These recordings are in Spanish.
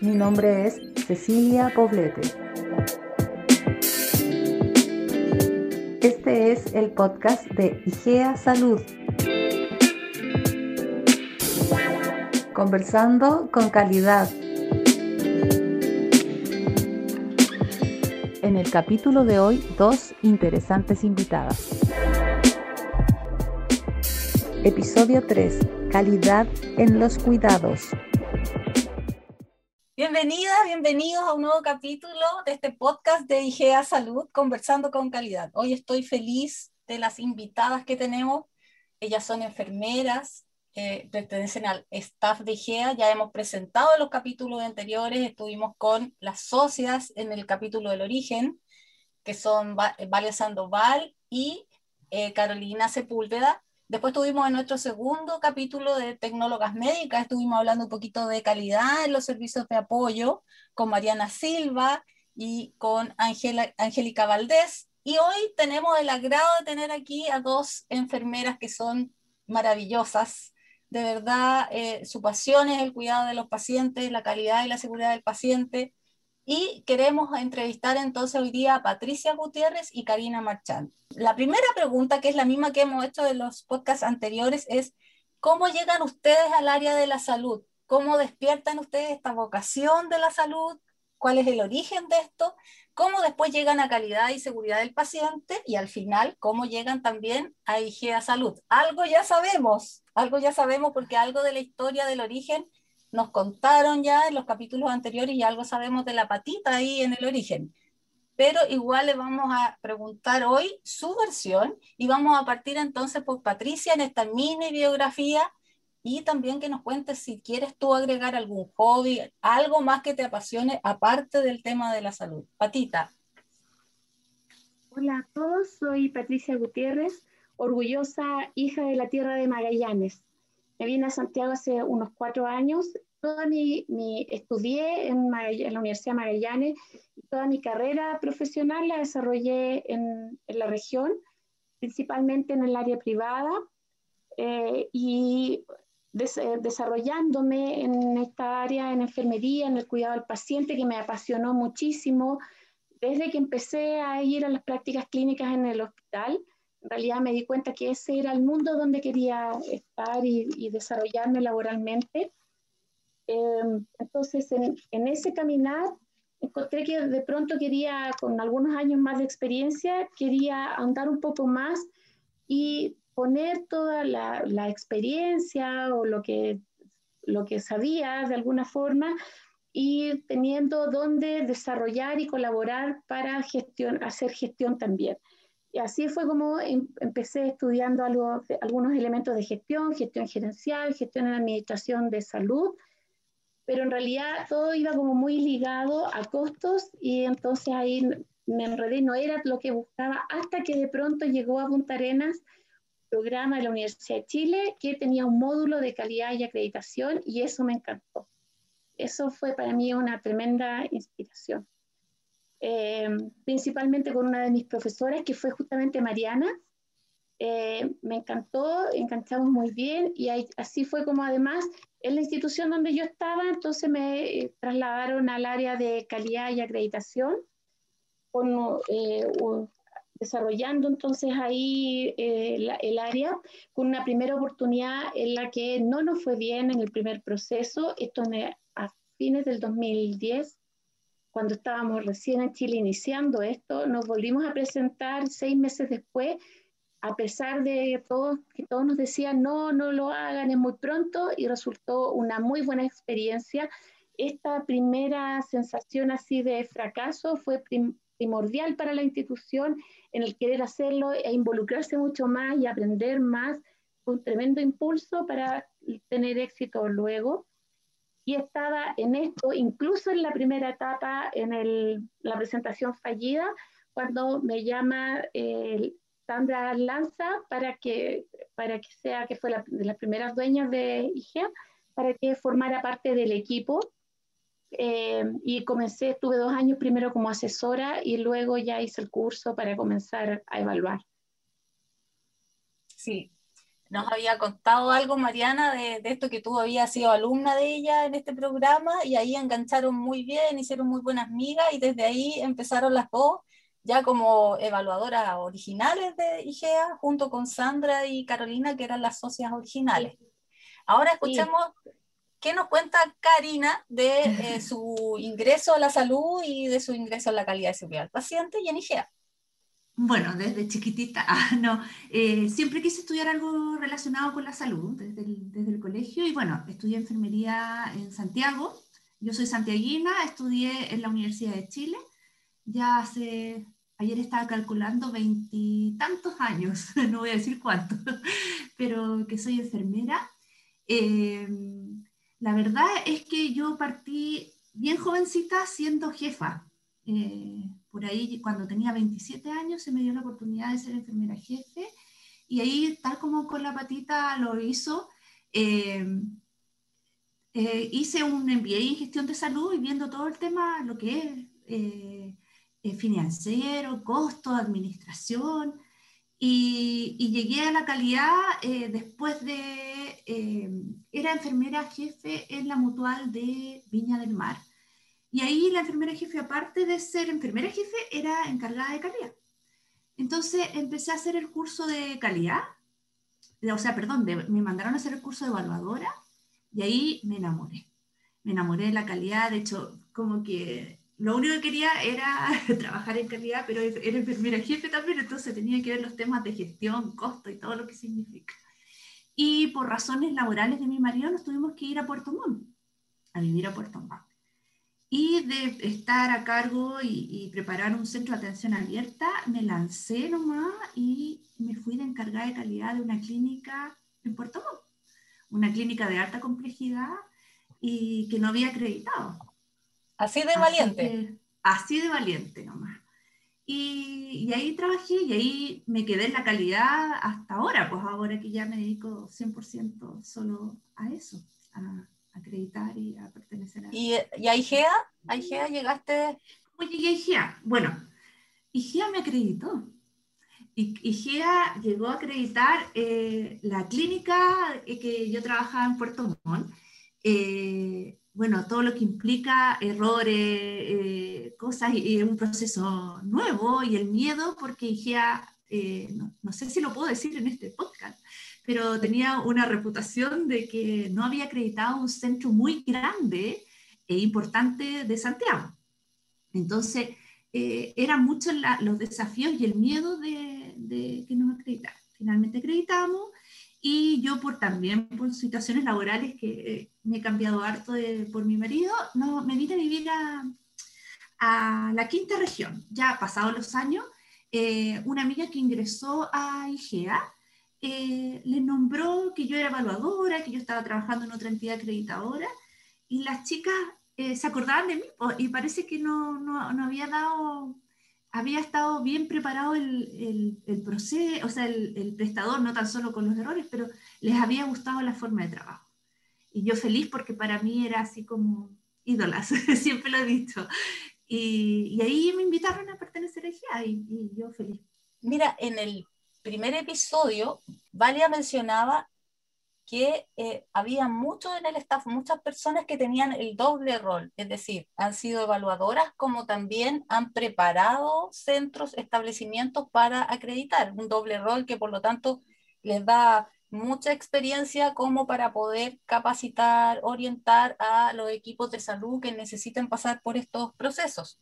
Mi nombre es Cecilia Poblete. Este es el podcast de IGEA Salud. Conversando con calidad. En el capítulo de hoy, dos interesantes invitadas. Episodio 3. Calidad en los cuidados. Bienvenidas, bienvenidos a un nuevo capítulo de este podcast de IGEA Salud, conversando con calidad. Hoy estoy feliz de las invitadas que tenemos. Ellas son enfermeras, eh, pertenecen al staff de IGEA. Ya hemos presentado en los capítulos anteriores, estuvimos con las socias en el capítulo del origen, que son Valia Sandoval y eh, Carolina Sepúlveda. Después tuvimos en nuestro segundo capítulo de Tecnólogas Médicas, estuvimos hablando un poquito de calidad en los servicios de apoyo con Mariana Silva y con Angélica Valdés. Y hoy tenemos el agrado de tener aquí a dos enfermeras que son maravillosas. De verdad, eh, su pasión es el cuidado de los pacientes, la calidad y la seguridad del paciente. Y queremos entrevistar entonces hoy día a Patricia Gutiérrez y Karina Marchand. La primera pregunta, que es la misma que hemos hecho en los podcasts anteriores, es ¿cómo llegan ustedes al área de la salud? ¿Cómo despiertan ustedes esta vocación de la salud? ¿Cuál es el origen de esto? ¿Cómo después llegan a calidad y seguridad del paciente? Y al final, ¿cómo llegan también a IGEA Salud? Algo ya sabemos, algo ya sabemos porque algo de la historia del origen nos contaron ya en los capítulos anteriores y algo sabemos de la patita ahí en el origen. Pero igual le vamos a preguntar hoy su versión y vamos a partir entonces por Patricia en esta mini biografía y también que nos cuentes si quieres tú agregar algún hobby, algo más que te apasione aparte del tema de la salud. Patita. Hola a todos, soy Patricia Gutiérrez, orgullosa hija de la tierra de Magallanes. Me vine a Santiago hace unos cuatro años. Toda mi, estudié en, la Universidad Magallanes y toda mi carrera profesional la desarrollé en, la región, principalmente en el área privada eh, y desarrollándome en esta área, en enfermería, en el cuidado del paciente, que me apasionó muchísimo desde que empecé a ir a las prácticas clínicas en el hospital en realidad me di cuenta que ese era el mundo donde quería estar y, desarrollarme laboralmente. Em, entonces, en, en, ese caminar, encontré que de pronto quería, con algunos años más de experiencia, quería andar un poco más y poner toda la, la experiencia o lo que, lo que sabía de alguna forma y teniendo donde desarrollar y colaborar para gestión, hacer gestión también. Y así fue como em, empecé estudiando algo, algunos elementos de gestión, gestión gerencial, gestión en administración de salud, pero en realidad todo iba como muy ligado a costos y entonces ahí me enredé, no era lo que buscaba hasta que de pronto llegó a Punta Arenas programa de la Universidad de Chile que tenía un módulo de calidad y acreditación y eso me encantó. Eso fue para mí una tremenda inspiración. Eh, principalmente con una de mis profesoras, que fue justamente Mariana. Eh, me encantó, encantamos muy bien y así fue como además en la institución donde yo estaba, entonces me eh, trasladaron al área de calidad y acreditación, con, desarrollando entonces ahí el área con una primera oportunidad en la que no nos fue bien en el primer proceso, esto a fines del 2010 cuando estábamos recién en Chile iniciando esto, nos volvimos a presentar seis meses después, a pesar de todo, que todos nos decían, no, no lo hagan, es muy pronto, y resultó una muy buena experiencia. Esta primera sensación así de fracaso fue primordial para la institución en el querer hacerlo e involucrarse mucho más y aprender más, un tremendo impulso para tener éxito luego y estaba en esto, incluso en la primera etapa, en el, la presentación fallida, cuando me llama eh, Sandra Lanza para que, para que sea, que fue la, de las primeras dueñas de IGEA, para que formara parte del equipo. Eh, y comencé, estuve dos años primero como asesora y luego ya hice el curso para comenzar a evaluar. Sí, nos había contado algo Mariana de, de, esto que tú habías sido alumna de ella en este programa y ahí engancharon muy bien, hicieron muy buenas migas y desde ahí empezaron las dos ya como evaluadoras originales de IGEA junto con Sandra y Carolina que eran las socias originales. Ahora escuchemos sí. Qué nos cuenta Karina de eh, su ingreso a la salud y de su ingreso a la calidad de seguridad del paciente y en. Bueno, desde chiquitita, ah, no, eh, siempre quise estudiar algo relacionado con la salud desde el, desde el, colegio y bueno, estudié enfermería en Santiago. Yo soy santiaguina, estudié en la Universidad de Chile. Ya hace, ayer estaba calculando veintitantos años, no voy a decir cuántos, pero que soy enfermera. Eh, la verdad es que yo partí bien jovencita siendo jefa. Eh, por ahí cuando tenía 27 años se me dio la oportunidad de ser enfermera jefe y ahí tal como con la patita lo hizo, eh, eh, hice un MBA en gestión de salud y viendo todo el tema, lo que es eh, financiero, costo, administración, y, y, llegué a la calidad después de, era enfermera jefe en la mutual de Viña del Mar y ahí la enfermera jefe, aparte de ser enfermera jefe, era encargada de calidad. Entonces empecé a hacer el curso de calidad, o sea, perdón, de, me mandaron a hacer el curso de evaluadora y ahí me enamoré. Me enamoré de la calidad, de hecho, como que lo único que quería era trabajar en calidad, pero era enfermera jefe también, entonces tenía que ver los temas de gestión, costo y todo lo que significa. Y por razones laborales de mi marido nos tuvimos que ir a Puerto Montt, a vivir a Puerto Montt y de estar a cargo y, y, preparar un centro de atención abierta, me lancé nomás y me fui de encargada de calidad de una clínica en Puerto Montt, una clínica de alta complejidad y que no había acreditado. Así de valiente. Así de valiente nomás. Y, y, ahí trabajé y ahí me quedé en la calidad hasta ahora, pues ahora que ya me dedico 100% solo a eso, a, acreditar y a pertenecer a... ¿Y, y a IGEA? ¿A IGEA llegaste? ¿Cómo llegué a IGEA? Bueno, IGEA me acreditó. IGEA llegó a acreditar eh, la clínica que yo trabajaba en Puerto Montt. Eh, bueno, todo lo que implica errores, eh, cosas, y, y, un proceso nuevo y el miedo, porque IGEA, eh, no, sé si lo puedo decir en este podcast, pero tenía una reputación de que no había acreditado un centro muy grande e importante de Santiago. Entonces, eh, eran muchos los desafíos y el miedo de, de que nos acreditaran. Finalmente acreditamos y yo por también por situaciones laborales que eh, me he cambiado harto por mi marido, no, me vine a vivir a, a la quinta región. Ya pasados los años, eh, una amiga que ingresó a IGEA eh, les nombró que yo era evaluadora, que yo estaba trabajando en otra entidad acreditadora, y las chicas eh, se acordaban de mí, y parece que no, no, no, había dado, había estado bien preparado el, el, el proceso, o sea, el, el, prestador, no tan solo con los errores, pero les había gustado la forma de trabajo. Y yo feliz porque para mí era así como ídolas, siempre lo he dicho. Y, y, ahí me invitaron a pertenecer a GIA y, y yo feliz. Mira, en el primer episodio, Valia mencionaba que eh, había mucho en el staff, muchas personas que tenían el doble rol, es decir, han sido evaluadoras como también han preparado centros, establecimientos para acreditar, un doble rol que por lo tanto les da mucha experiencia como para poder capacitar, orientar a los equipos de salud que necesiten pasar por estos procesos.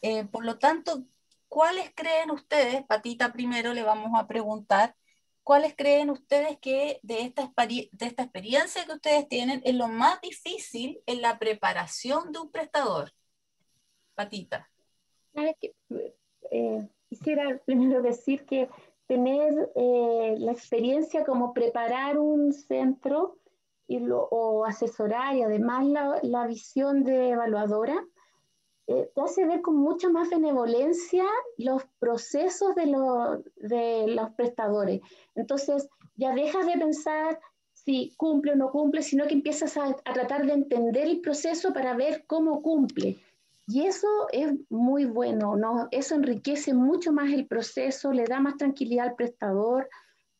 Eh, por lo tanto, ¿cuáles creen ustedes, Patita primero le vamos a preguntar, cuáles creen ustedes que de esta, de esta experiencia que ustedes tienen es lo más difícil en la preparación de un prestador? Patita. Eh, quisiera primero decir que tener eh, la experiencia como preparar un centro y lo, o asesorar y además la, la visión de evaluadora eh, te hace ver con mucha más benevolencia los procesos de, lo, de los prestadores. Entonces, ya dejas de pensar si cumple o no cumple, sino que empiezas a, a, tratar de entender el proceso para ver cómo cumple. Y eso es muy bueno, ¿no? Eso enriquece mucho más el proceso, le da más tranquilidad al prestador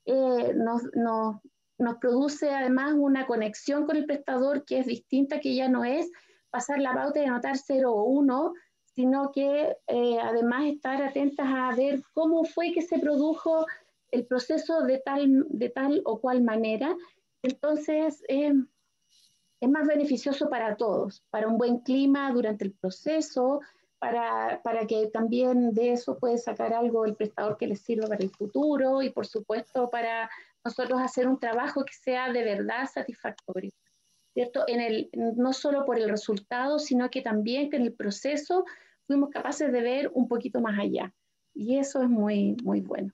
eh, nos, nos, nos, produce además una conexión con el prestador que es distinta, que ya no es pasar la pauta y anotar 0 o 1, sino que eh, además estar atentas a ver cómo fue que se produjo el proceso de tal, de tal o cual manera. Entonces, eh, es más beneficioso para todos, para un buen clima durante el proceso, para, para, que también de eso puede sacar algo el prestador que les sirva para el futuro y por supuesto para nosotros hacer un trabajo que sea de verdad satisfactorio. ¿Cierto? En el, no solo por el resultado, sino que también que en el proceso fuimos capaces de ver un poquito más allá. Y eso es muy, muy bueno.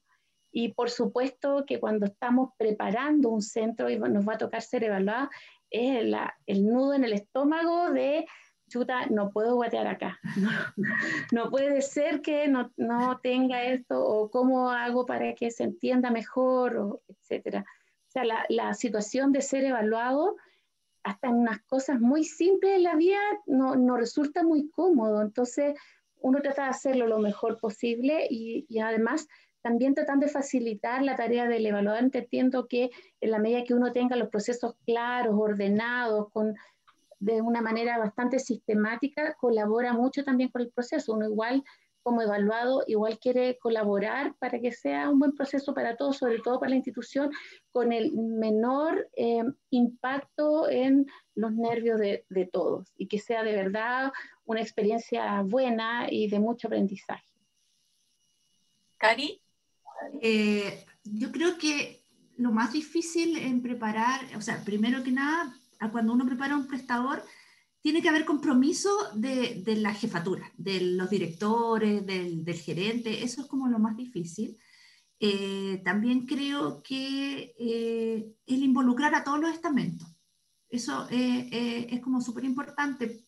Y por supuesto que cuando estamos preparando un centro y nos va a tocar ser evaluados, es la, el nudo en el estómago de, chuta, no puedo guatear acá. No, puede ser que no, no, tenga esto o cómo hago para que se entienda mejor, o etcétera. O sea, la, la situación de ser evaluado hasta en unas cosas muy simples en la vida no, no, resulta muy cómodo. Entonces, uno trata de hacerlo lo mejor posible y, además también tratan de facilitar la tarea del evaluador, entiendo que en la medida que uno tenga los procesos claros, ordenados, con, de una manera bastante sistemática, colabora mucho también con el proceso. Uno igual como evaluado, igual quiere colaborar para que sea un buen proceso para todos, sobre todo para la institución, con el menor eh, impacto en los nervios de, de todos y que sea de verdad una experiencia buena y de mucho aprendizaje. Cari. Eh, yo creo que lo más difícil en preparar, o sea, primero que nada, cuando uno prepara un prestador, tiene que haber compromiso de, de la jefatura, de los directores, del, del, gerente, eso es como lo más difícil. Eh, también creo que eh, el involucrar a todos los estamentos, eso eh, es como súper importante.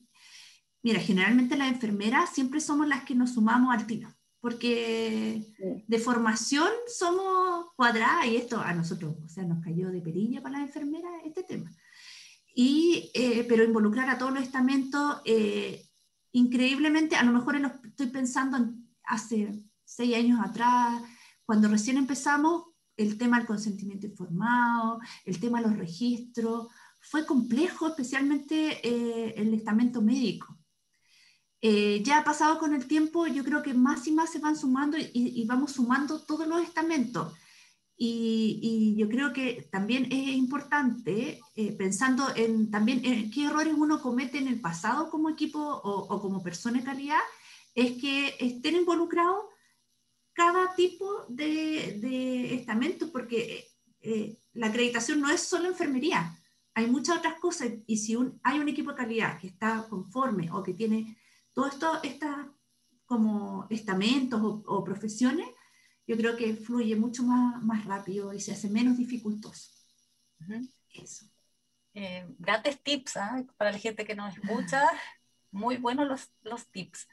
Mira, generalmente las enfermeras siempre somos las que nos sumamos al tiro porque de formación somos cuadradas y esto a nosotros, o sea, nos cayó de perilla para las enfermeras este tema. Y, eh, pero involucrar a todos los estamentos, eh, increíblemente, a lo mejor lo, estoy pensando en hace seis años atrás, cuando recién empezamos, el tema del consentimiento informado, el tema de los registros, fue complejo, especialmente eh, el estamento médico eh, ya ha pasado con el tiempo, yo creo que más y más se van sumando y, vamos sumando todos los estamentos. Y, yo creo que también es importante, eh, pensando en también en qué errores uno comete en el pasado como equipo o, como persona de calidad, es que estén involucrados cada tipo de, de estamento, porque eh, la acreditación no es solo enfermería, hay muchas otras cosas, y si un, hay un equipo de calidad que está conforme o que tiene todo esto, estas como estamentos o, profesiones, yo creo que fluye mucho más, más rápido y se hace menos dificultoso. Eso. Eh, grandes tips ¿eh? para la gente que nos escucha, muy buenos los, los tips.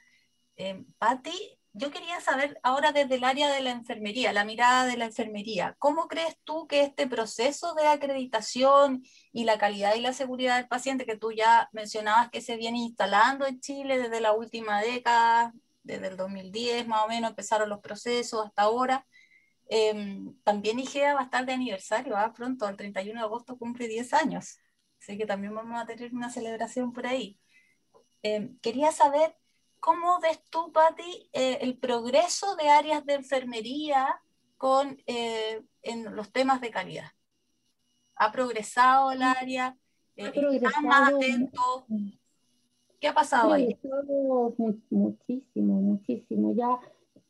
Eh, Patti, yo quería saber ahora desde el área de la enfermería, la mirada de la enfermería, ¿cómo crees tú que este proceso de acreditación y la calidad y la seguridad del paciente que tú ya mencionabas que se viene instalando en Chile desde la última década, desde el 2010 más o menos empezaron los procesos hasta ahora? Em, también IGEA va a estar de aniversario, ¿ah? pronto, el 31 de agosto cumple 10 años, así que también vamos a tener una celebración por ahí. Em, quería saber ¿Cómo ves tú, Patti, eh, el progreso de áreas de enfermería con, eh, en los temas de calidad? ¿Ha progresado el área? Eh, ¿Están más atentos? ¿Qué ha pasado ahí? Muchísimo, muchísimo. Ya,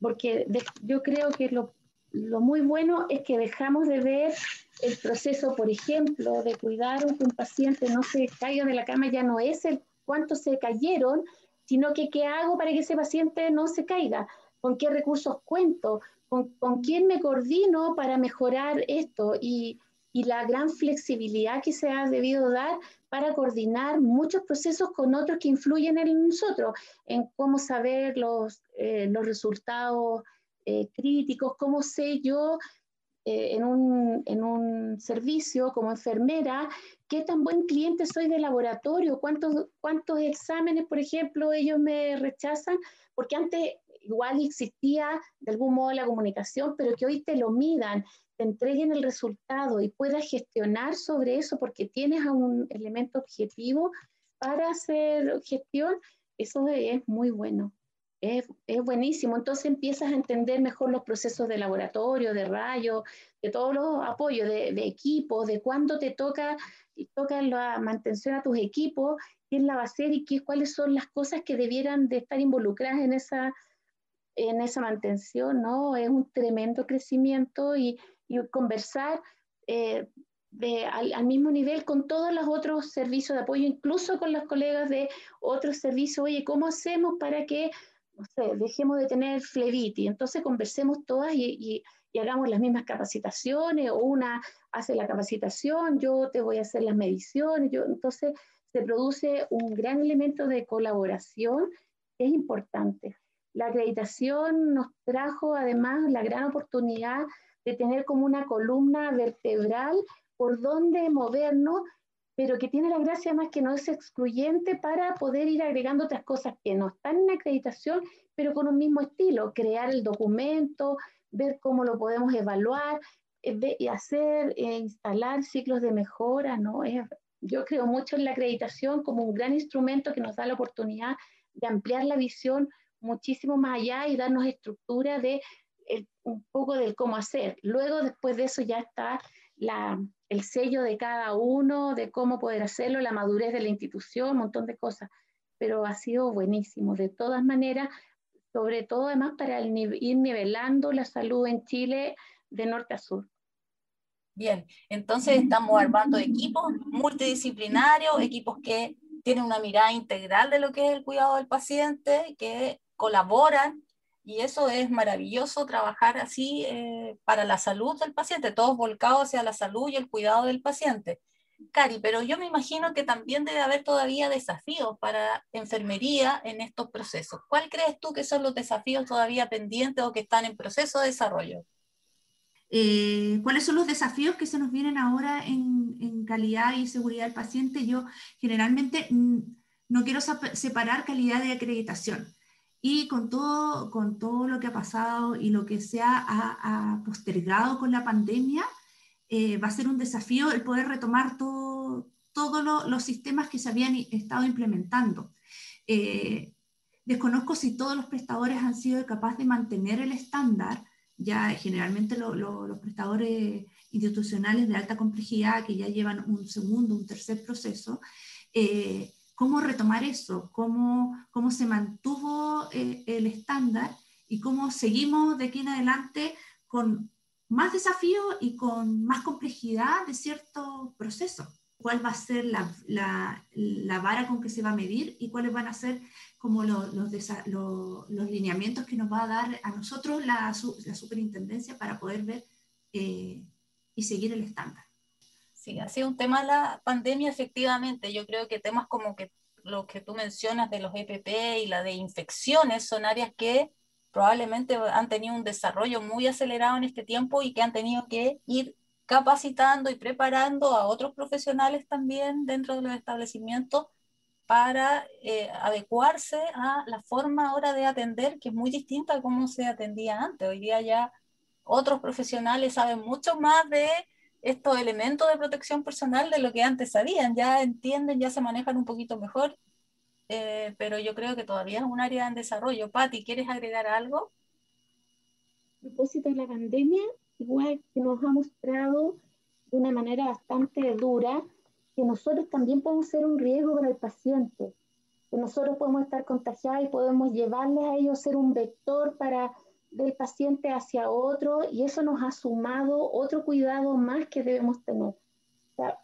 porque yo creo que lo, lo muy bueno es que dejamos de ver el proceso, por ejemplo, de cuidar que un paciente no se caiga de la cama, ya no es el cuánto se cayeron, sino que qué hago para que ese paciente no se caiga, con qué recursos cuento, con, con quién me coordino para mejorar esto y, y, la gran flexibilidad que se ha debido dar para coordinar muchos procesos con otros que influyen en nosotros, en cómo saber los, eh, los resultados eh, críticos, cómo sé yo eh, en, un, en, un, servicio como enfermera, qué tan buen cliente soy de laboratorio, cuántos, cuántos exámenes, por ejemplo, ellos me rechazan, porque antes igual existía de algún modo la comunicación, pero que hoy te lo midan, te entreguen el resultado y puedas gestionar sobre eso porque tienes un elemento objetivo para hacer gestión, eso es muy bueno. Es, buenísimo. Entonces empiezas a entender mejor los procesos de laboratorio, de rayos, de todos los apoyos, de, de equipos, de cuándo te toca, toca la mantención a tus equipos, quién la va a hacer y qué, cuáles son las cosas que debieran de estar involucradas en esa, en esa mantención, ¿no? Es un tremendo crecimiento y, conversar eh, al, mismo nivel con todos los otros servicios de apoyo, incluso con los colegas de otros servicios, oye, ¿cómo hacemos para que, dejemos de tener flebitis? Entonces conversemos todas y, hagamos las mismas capacitaciones, o una hace la capacitación, yo te voy a hacer las mediciones, entonces se produce un gran elemento de colaboración que es importante. La acreditación nos trajo además la gran oportunidad de tener como una columna vertebral por donde movernos, pero que tiene la gracia más que no es excluyente para poder ir agregando otras cosas que no están en acreditación, pero con un mismo estilo, crear el documento, ver cómo lo podemos evaluar eh, y hacer, e instalar ciclos de mejora, ¿no? Yo creo mucho en la acreditación como un gran instrumento que nos da la oportunidad de ampliar la visión muchísimo más allá y darnos estructura de un poco del cómo hacer. Luego, después de eso, ya está la, el sello de cada uno, de cómo poder hacerlo, la madurez de la institución, un montón de cosas. Pero ha sido buenísimo. De todas maneras, sobre todo además para el, ir nivelando la salud en Chile de norte a sur. Bien, entonces estamos armando equipos multidisciplinarios, equipos que tienen una mirada integral de lo que es el cuidado del paciente, que colaboran y eso es maravilloso trabajar así eh, para la salud del paciente, todos volcados hacia la salud y el cuidado del paciente. Cari, pero yo me imagino que también debe haber todavía desafíos para enfermería en estos procesos. ¿Cuál crees tú que son los desafíos todavía pendientes o que están en proceso de desarrollo? Eh, ¿Cuáles son los desafíos que se nos vienen ahora en, calidad y seguridad del paciente? Yo generalmente mm, no quiero separar calidad de acreditación. Y con todo, con todo lo que ha pasado y lo que se ha, ha postergado con la pandemia, eh, va a ser un desafío el poder retomar todos todo lo, los sistemas que se habían estado implementando. Eh, desconozco si todos los prestadores han sido capaces de mantener el estándar, ya generalmente lo, lo, los prestadores institucionales de alta complejidad que ya llevan un segundo, un tercer proceso, eh, cómo retomar eso, cómo, cómo se mantuvo eh, el estándar y cómo seguimos de aquí en adelante con más desafíos y con más complejidad de ciertos procesos. ¿Cuál va a ser la, la, vara con que se va a medir y cuáles van a ser como los, los lineamientos que nos va a dar a nosotros la, la superintendencia para poder ver eh, y seguir el estándar? Sí, ha sido un tema la pandemia, efectivamente. Yo creo que temas como que lo que tú mencionas de los EPP y la de infecciones son áreas que probablemente han tenido un desarrollo muy acelerado en este tiempo y que han tenido que ir capacitando y preparando a otros profesionales también dentro de los establecimientos para eh, adecuarse a la forma ahora de atender, que es muy distinta a cómo se atendía antes. Hoy día ya otros profesionales saben mucho más de estos elementos de protección personal de lo que antes sabían, ya entienden, ya se manejan un poquito mejor, eh, pero yo creo que todavía es un área en desarrollo. Patti, ¿quieres agregar algo? A propósito de la pandemia, igual que nos ha mostrado de una manera bastante dura que nosotros también podemos ser un riesgo para el paciente, que nosotros podemos estar contagiados y podemos llevarles a ellos ser un vector para del paciente hacia otro y eso nos ha sumado otro cuidado más que debemos tener.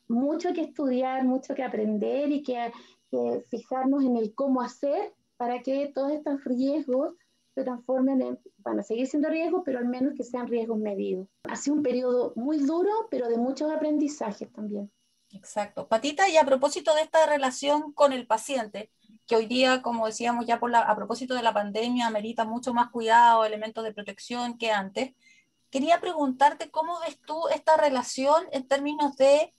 Mucho que estudiar, mucho que aprender y que, que, fijarnos en el cómo hacer para que todos estos riesgos se transformen en, van a seguir siendo riesgos, pero al menos que sean riesgos medidos. Ha un periodo muy duro, pero de muchos aprendizajes también. Exacto. Patita, y a propósito de esta relación con el paciente, que hoy día, como decíamos ya por la, a propósito de la pandemia, amerita mucho más cuidado, elementos de protección que antes. Quería preguntarte cómo ves tú esta relación en términos de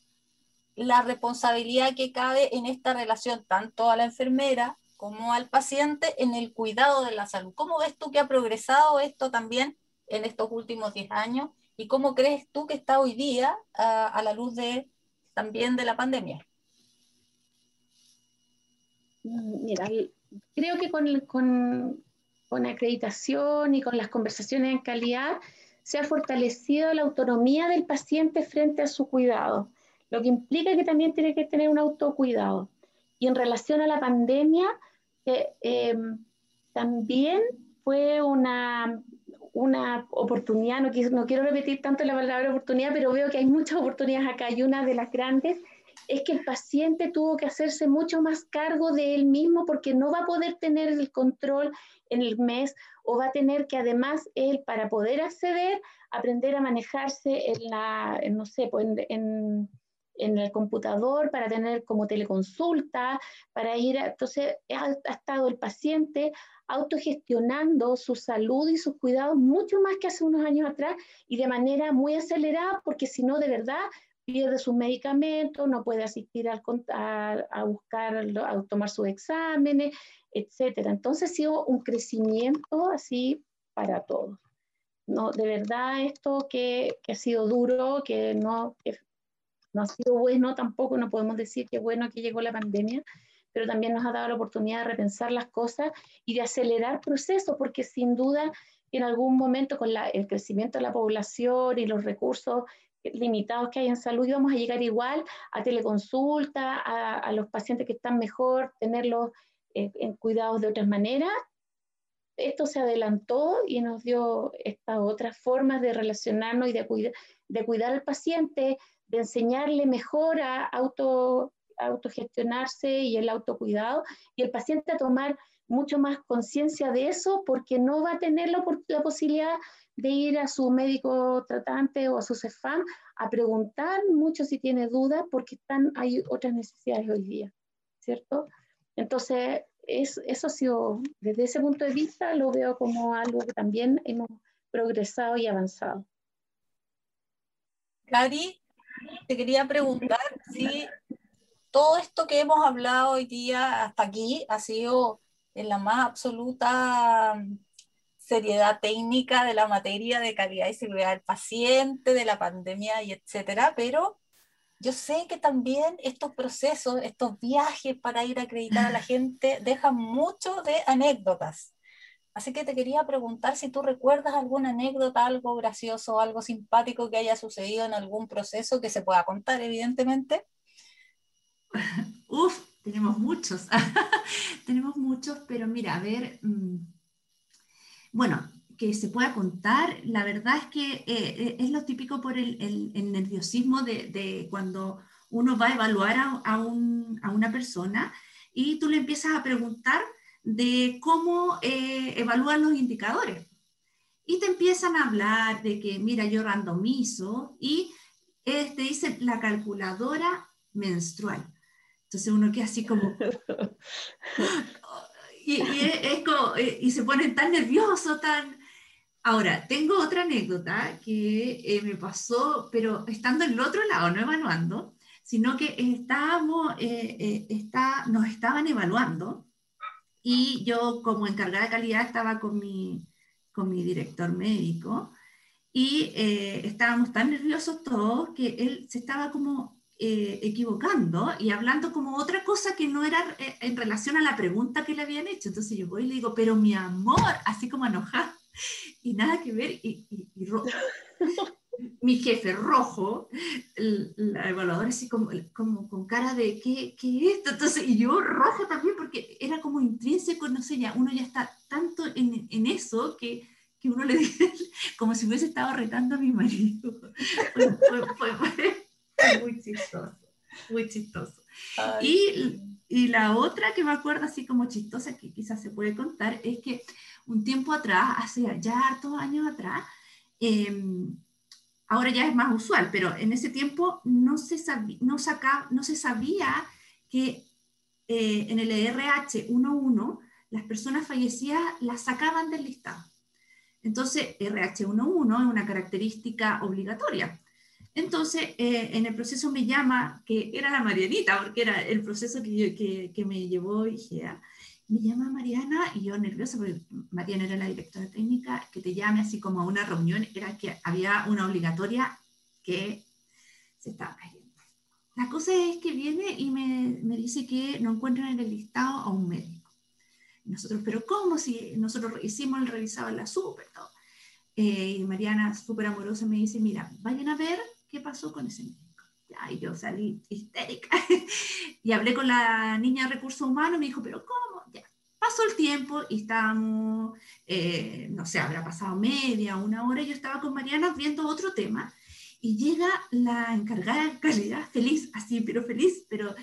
la responsabilidad que cabe en esta relación tanto a la enfermera como al paciente en el cuidado de la salud. ¿Cómo ves tú que ha progresado esto también en estos últimos 10 años? ¿Y cómo crees tú que está hoy día a, la luz de, también de la pandemia? Mira, creo que con, con, con acreditación y con las conversaciones en calidad se ha fortalecido la autonomía del paciente frente a su cuidado, lo que implica que también tiene que tener un autocuidado. Y en relación a la pandemia, eh, em, también fue una, una oportunidad, no no quiero repetir tanto la palabra oportunidad, pero veo que hay muchas oportunidades acá y una de las grandes es que el paciente tuvo que hacerse mucho más cargo de él mismo porque no va a poder tener el control en el mes o va a tener que además él para poder acceder aprender a manejarse en la, no sé, pues en, en el computador para tener como teleconsulta, para ir, entonces ha, estado el paciente autogestionando su salud y sus cuidados mucho más que hace unos años atrás y de manera muy acelerada, porque si no, de verdad, pierde sus medicamentos, no puede asistir a, a, buscar, a tomar sus exámenes, etcétera. Entonces ha sido un crecimiento así para todos. No, de verdad esto que, que ha sido duro, que no, que no ha sido bueno tampoco, no podemos decir que bueno que llegó la pandemia, pero también nos ha dado la oportunidad de repensar las cosas y de acelerar procesos, porque sin duda en algún momento con el crecimiento de la población y los recursos limitados que hay en salud, íbamos a llegar igual a teleconsulta, a, los pacientes que están mejor, tenerlos eh, en cuidados de otras maneras. Esto se adelantó y nos dio estas otras formas de relacionarnos y de, de cuidar al paciente, de enseñarle mejor a auto, autogestionarse y el autocuidado y el paciente a tomar mucho más conciencia de eso porque no va a tener la, la, posibilidad de ir a su médico tratante o a su CEFAM a preguntar mucho si tiene dudas porque están, hay otras necesidades hoy día, ¿cierto? Entonces, es, eso ha sido, desde ese punto de vista, lo veo como algo que también hemos progresado y avanzado. Cari, te quería preguntar si todo esto que hemos hablado hoy día hasta aquí ha sido en la más absoluta mm, seriedad técnica de la materia de calidad y seguridad del paciente, de la pandemia y etcétera, pero yo sé que también estos procesos, estos viajes para ir a acreditar a la gente dejan mucho de anécdotas. Así que te quería preguntar si tú recuerdas alguna anécdota, algo gracioso, algo simpático que haya sucedido en algún proceso que se pueda contar, evidentemente. Uf, tenemos muchos. tenemos muchos, pero mira, a ver, mm, bueno, que se pueda contar, la verdad es que eh, eh, es lo típico por el, nerviosismo de, cuando uno va a evaluar a, una persona y tú le empiezas a preguntar de cómo eh, evalúan los indicadores. Y te empiezan a hablar de que, mira, yo randomizo y te dice la calculadora menstrual. Entonces uno queda así como... y, eh, y, se pone tan nervioso, tan... Ahora, tengo otra anécdota que eh, me pasó, pero estando en el otro lado, no evaluando, sino que estábamos, está, nos estaban evaluando y yo como encargada de calidad estaba con mi, con mi director médico y eh, estábamos tan nerviosos todos que él se estaba como eh, equivocando y hablando como otra cosa que no era eh, en relación a la pregunta que le habían hecho. Entonces yo voy y le digo, pero mi amor, así como enojada y nada que ver y, y, y mi jefe rojo, la evaluadora así como, como con cara de ¿qué, ¿qué, es esto? Entonces, y yo rojo también porque era como intrínseco, no sé, ya uno ya está tanto en, en eso que, que, uno le dice como si hubiese estado retando a mi marido. Fue, fue, muy chistoso, muy chistoso. Y, y, la otra que me acuerdo así como chistosa, que quizás se puede contar, es que un tiempo atrás, hace ya hartos años atrás, eh, ahora ya es más usual, pero en ese tiempo no se, sabía, no saca, no se sabía que eh, en el RH 11 las personas fallecidas las sacaban del listado. Entonces, RH11 es una característica obligatoria. Entonces, eh, en el proceso me llama, que era la Marianita, porque era el proceso que, que, que me llevó IGEA, me llama Mariana y yo nerviosa porque Mariana era la directora técnica, que te llame así como a una reunión, era que había una obligatoria que se estaba cayendo. La cosa es que viene y me, me dice que no encuentran en el listado a un médico. nosotros, pero ¿cómo si nosotros hicimos el revisado en la super? Todo. Eh, y Mariana, súper amorosa, me dice, mira, vayan a ver qué pasó con ese médico. Y yo salí histérica. y hablé con la niña de recursos humanos, me dijo, pero ¿cómo? Ya. Pasó el tiempo y estábamos, eh, no sé, habrá pasado media, una hora, y yo estaba con Mariana viendo otro tema, y llega la encargada de calidad, feliz, así, pero feliz, pero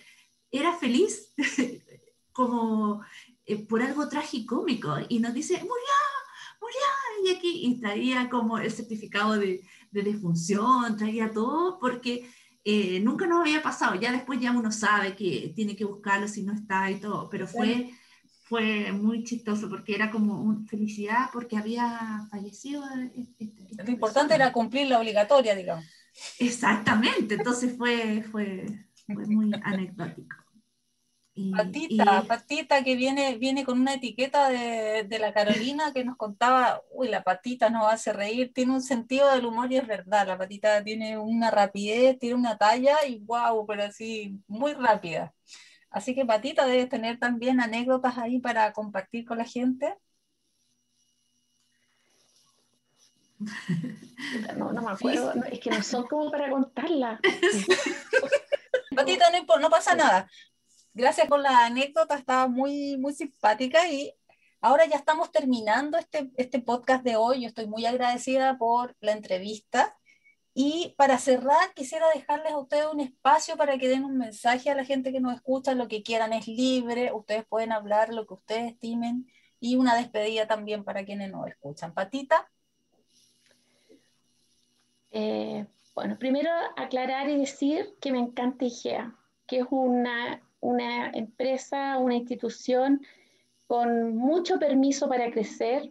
era feliz como eh, por algo tragicómico, y nos dice, murió, murió, y aquí, y traía como el certificado de, de defunción, traía todo, porque eh, nunca nos había pasado, ya después ya uno sabe que tiene que buscarlo si no está y todo, pero fue, fue muy chistoso porque era como una felicidad porque había fallecido. Lo importante era cumplir la obligatoria, digamos. Exactamente, entonces fue, fue, fue muy anecdótico. Patita, patita que viene, viene con una etiqueta de, de, la Carolina que nos contaba, uy, la patita nos hace reír, tiene un sentido del humor y es verdad, la patita tiene una rapidez, tiene una talla y wow, pero así, muy rápida. Así que patita debes tener también anécdotas ahí para compartir con la gente. No, no me acuerdo, no, es que no son como para contarla. Patita, no, no pasa nada gracias por la anécdota, estaba muy, muy simpática y ahora ya estamos terminando este, este podcast de hoy. Yo estoy muy agradecida por la entrevista. Y para cerrar, quisiera dejarles a ustedes un espacio para que den un mensaje a la gente que nos escucha, lo que quieran es libre, ustedes pueden hablar lo que ustedes estimen y una despedida también para quienes nos escuchan. Patita. Eh, bueno, primero aclarar y decir que me encanta IGEA, que es una una empresa, una institución con mucho permiso para crecer,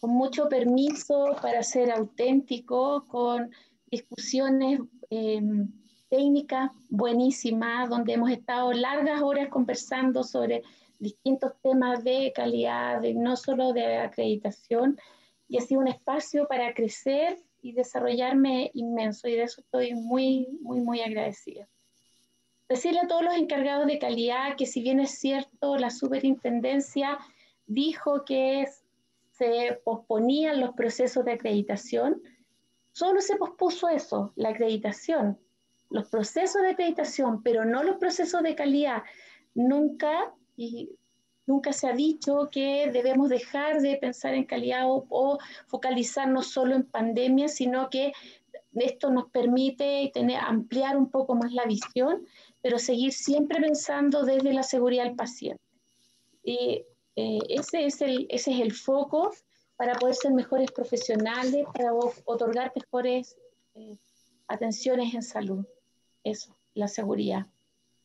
con mucho permiso para ser auténtico, con discusiones em, técnicas buenísimas, donde hemos estado largas horas conversando sobre distintos temas de calidad, no solo de acreditación, y ha sido un espacio para crecer y desarrollarme inmenso, y de eso estoy muy, muy, muy agradecida. Decirle a todos los encargados de calidad que si bien es cierto, la superintendencia dijo que se posponían los procesos de acreditación, solo se pospuso eso, la acreditación, los procesos de acreditación, pero no los procesos de calidad. Nunca, y nunca se ha dicho que debemos dejar de pensar en calidad o, o focalizarnos solo en pandemia, sino que esto nos permite tener, ampliar un poco más la visión pero seguir siempre pensando desde la seguridad del paciente. Y eh, ese, es el, ese es el foco para poder ser mejores profesionales, para otorgar mejores eh, atenciones en salud. Eso, la seguridad.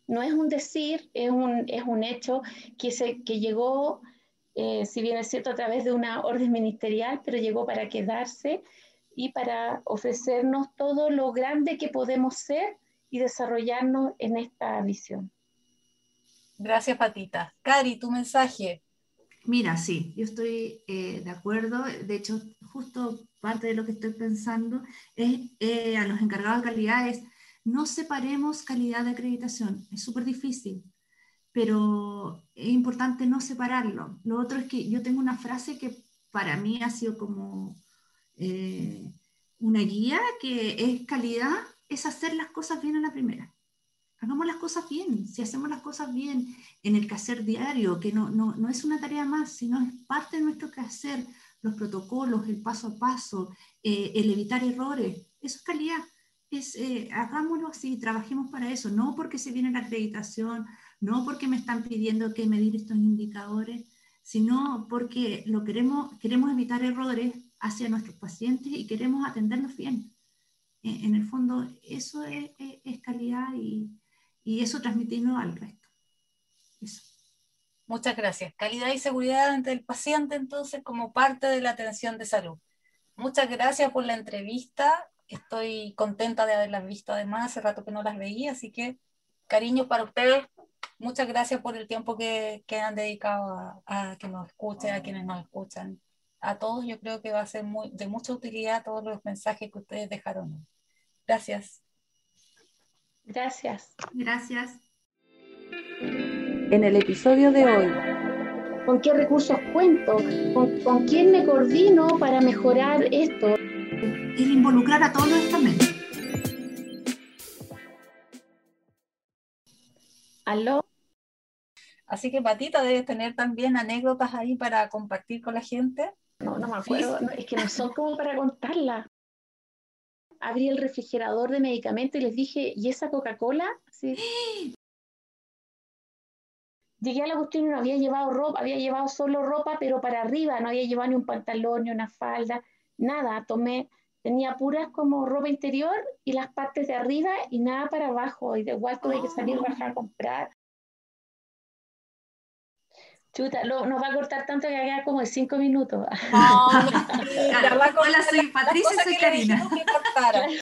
No es un decir, es un, es un hecho que, se, que llegó, eh, si bien es cierto, a través de una orden ministerial, pero llegó para quedarse y para ofrecernos todo lo grande que podemos ser y desarrollarnos en esta visión. Gracias, Patita. Cari, tu mensaje. Mira, sí, yo estoy eh, de acuerdo. De hecho, justo parte de lo que estoy pensando es eh, a los encargados de calidad es no separemos calidad de acreditación. Es súper difícil, pero es importante no separarlo. Lo otro es que yo tengo una frase que para mí ha sido como eh, una guía, que es calidad es hacer las cosas bien a la primera. Hagamos las cosas bien. Si hacemos las cosas bien en el quehacer diario, que no, no, no es una tarea más, sino es parte de nuestro quehacer, los protocolos, el paso a paso, eh, el evitar errores, eso es calidad. Es, eh, hagámoslo así, trabajemos para eso, no porque se viene la acreditación, no porque me están pidiendo que medir estos indicadores, sino porque lo queremos, queremos evitar errores hacia nuestros pacientes y queremos atenderlos bien en el fondo eso es, calidad y, eso transmitirlo al resto. Muchas gracias. Calidad y seguridad ante el paciente entonces como parte de la atención de salud. Muchas gracias por la entrevista. Estoy contenta de haberlas visto además, hace rato que no las veía, así que cariño para ustedes. Muchas gracias por el tiempo que, que han dedicado a, a, que nos escuchen, a quienes nos escuchan. A todos yo creo que va a ser muy, de mucha utilidad todos los mensajes que ustedes dejaron. Gracias. Gracias. Gracias. En el episodio de hoy. ¿Con qué recursos cuento? ¿Con, con quién me coordino para mejorar esto? El involucrar a todos los estamentos. ¿Aló? Así que Patita debes tener también anécdotas ahí para compartir con la gente. No, no me acuerdo, no, es que no son como para contarlas. Abrí el refrigerador de medicamentos y les dije, ¿y esa Coca-Cola? Sí. Llegué a la cuestión y no había llevado ropa, había llevado solo ropa, pero para arriba, no había llevado ni un pantalón, ni una falda, nada. Tomé, tenía puras como ropa interior y las partes de arriba y nada para abajo. Y de igual tuve que salir, bajar a comprar. Chuta, lo, nos va a cortar tanto que queda como de cinco minutos. No, Hola, soy Patricia soy Karina.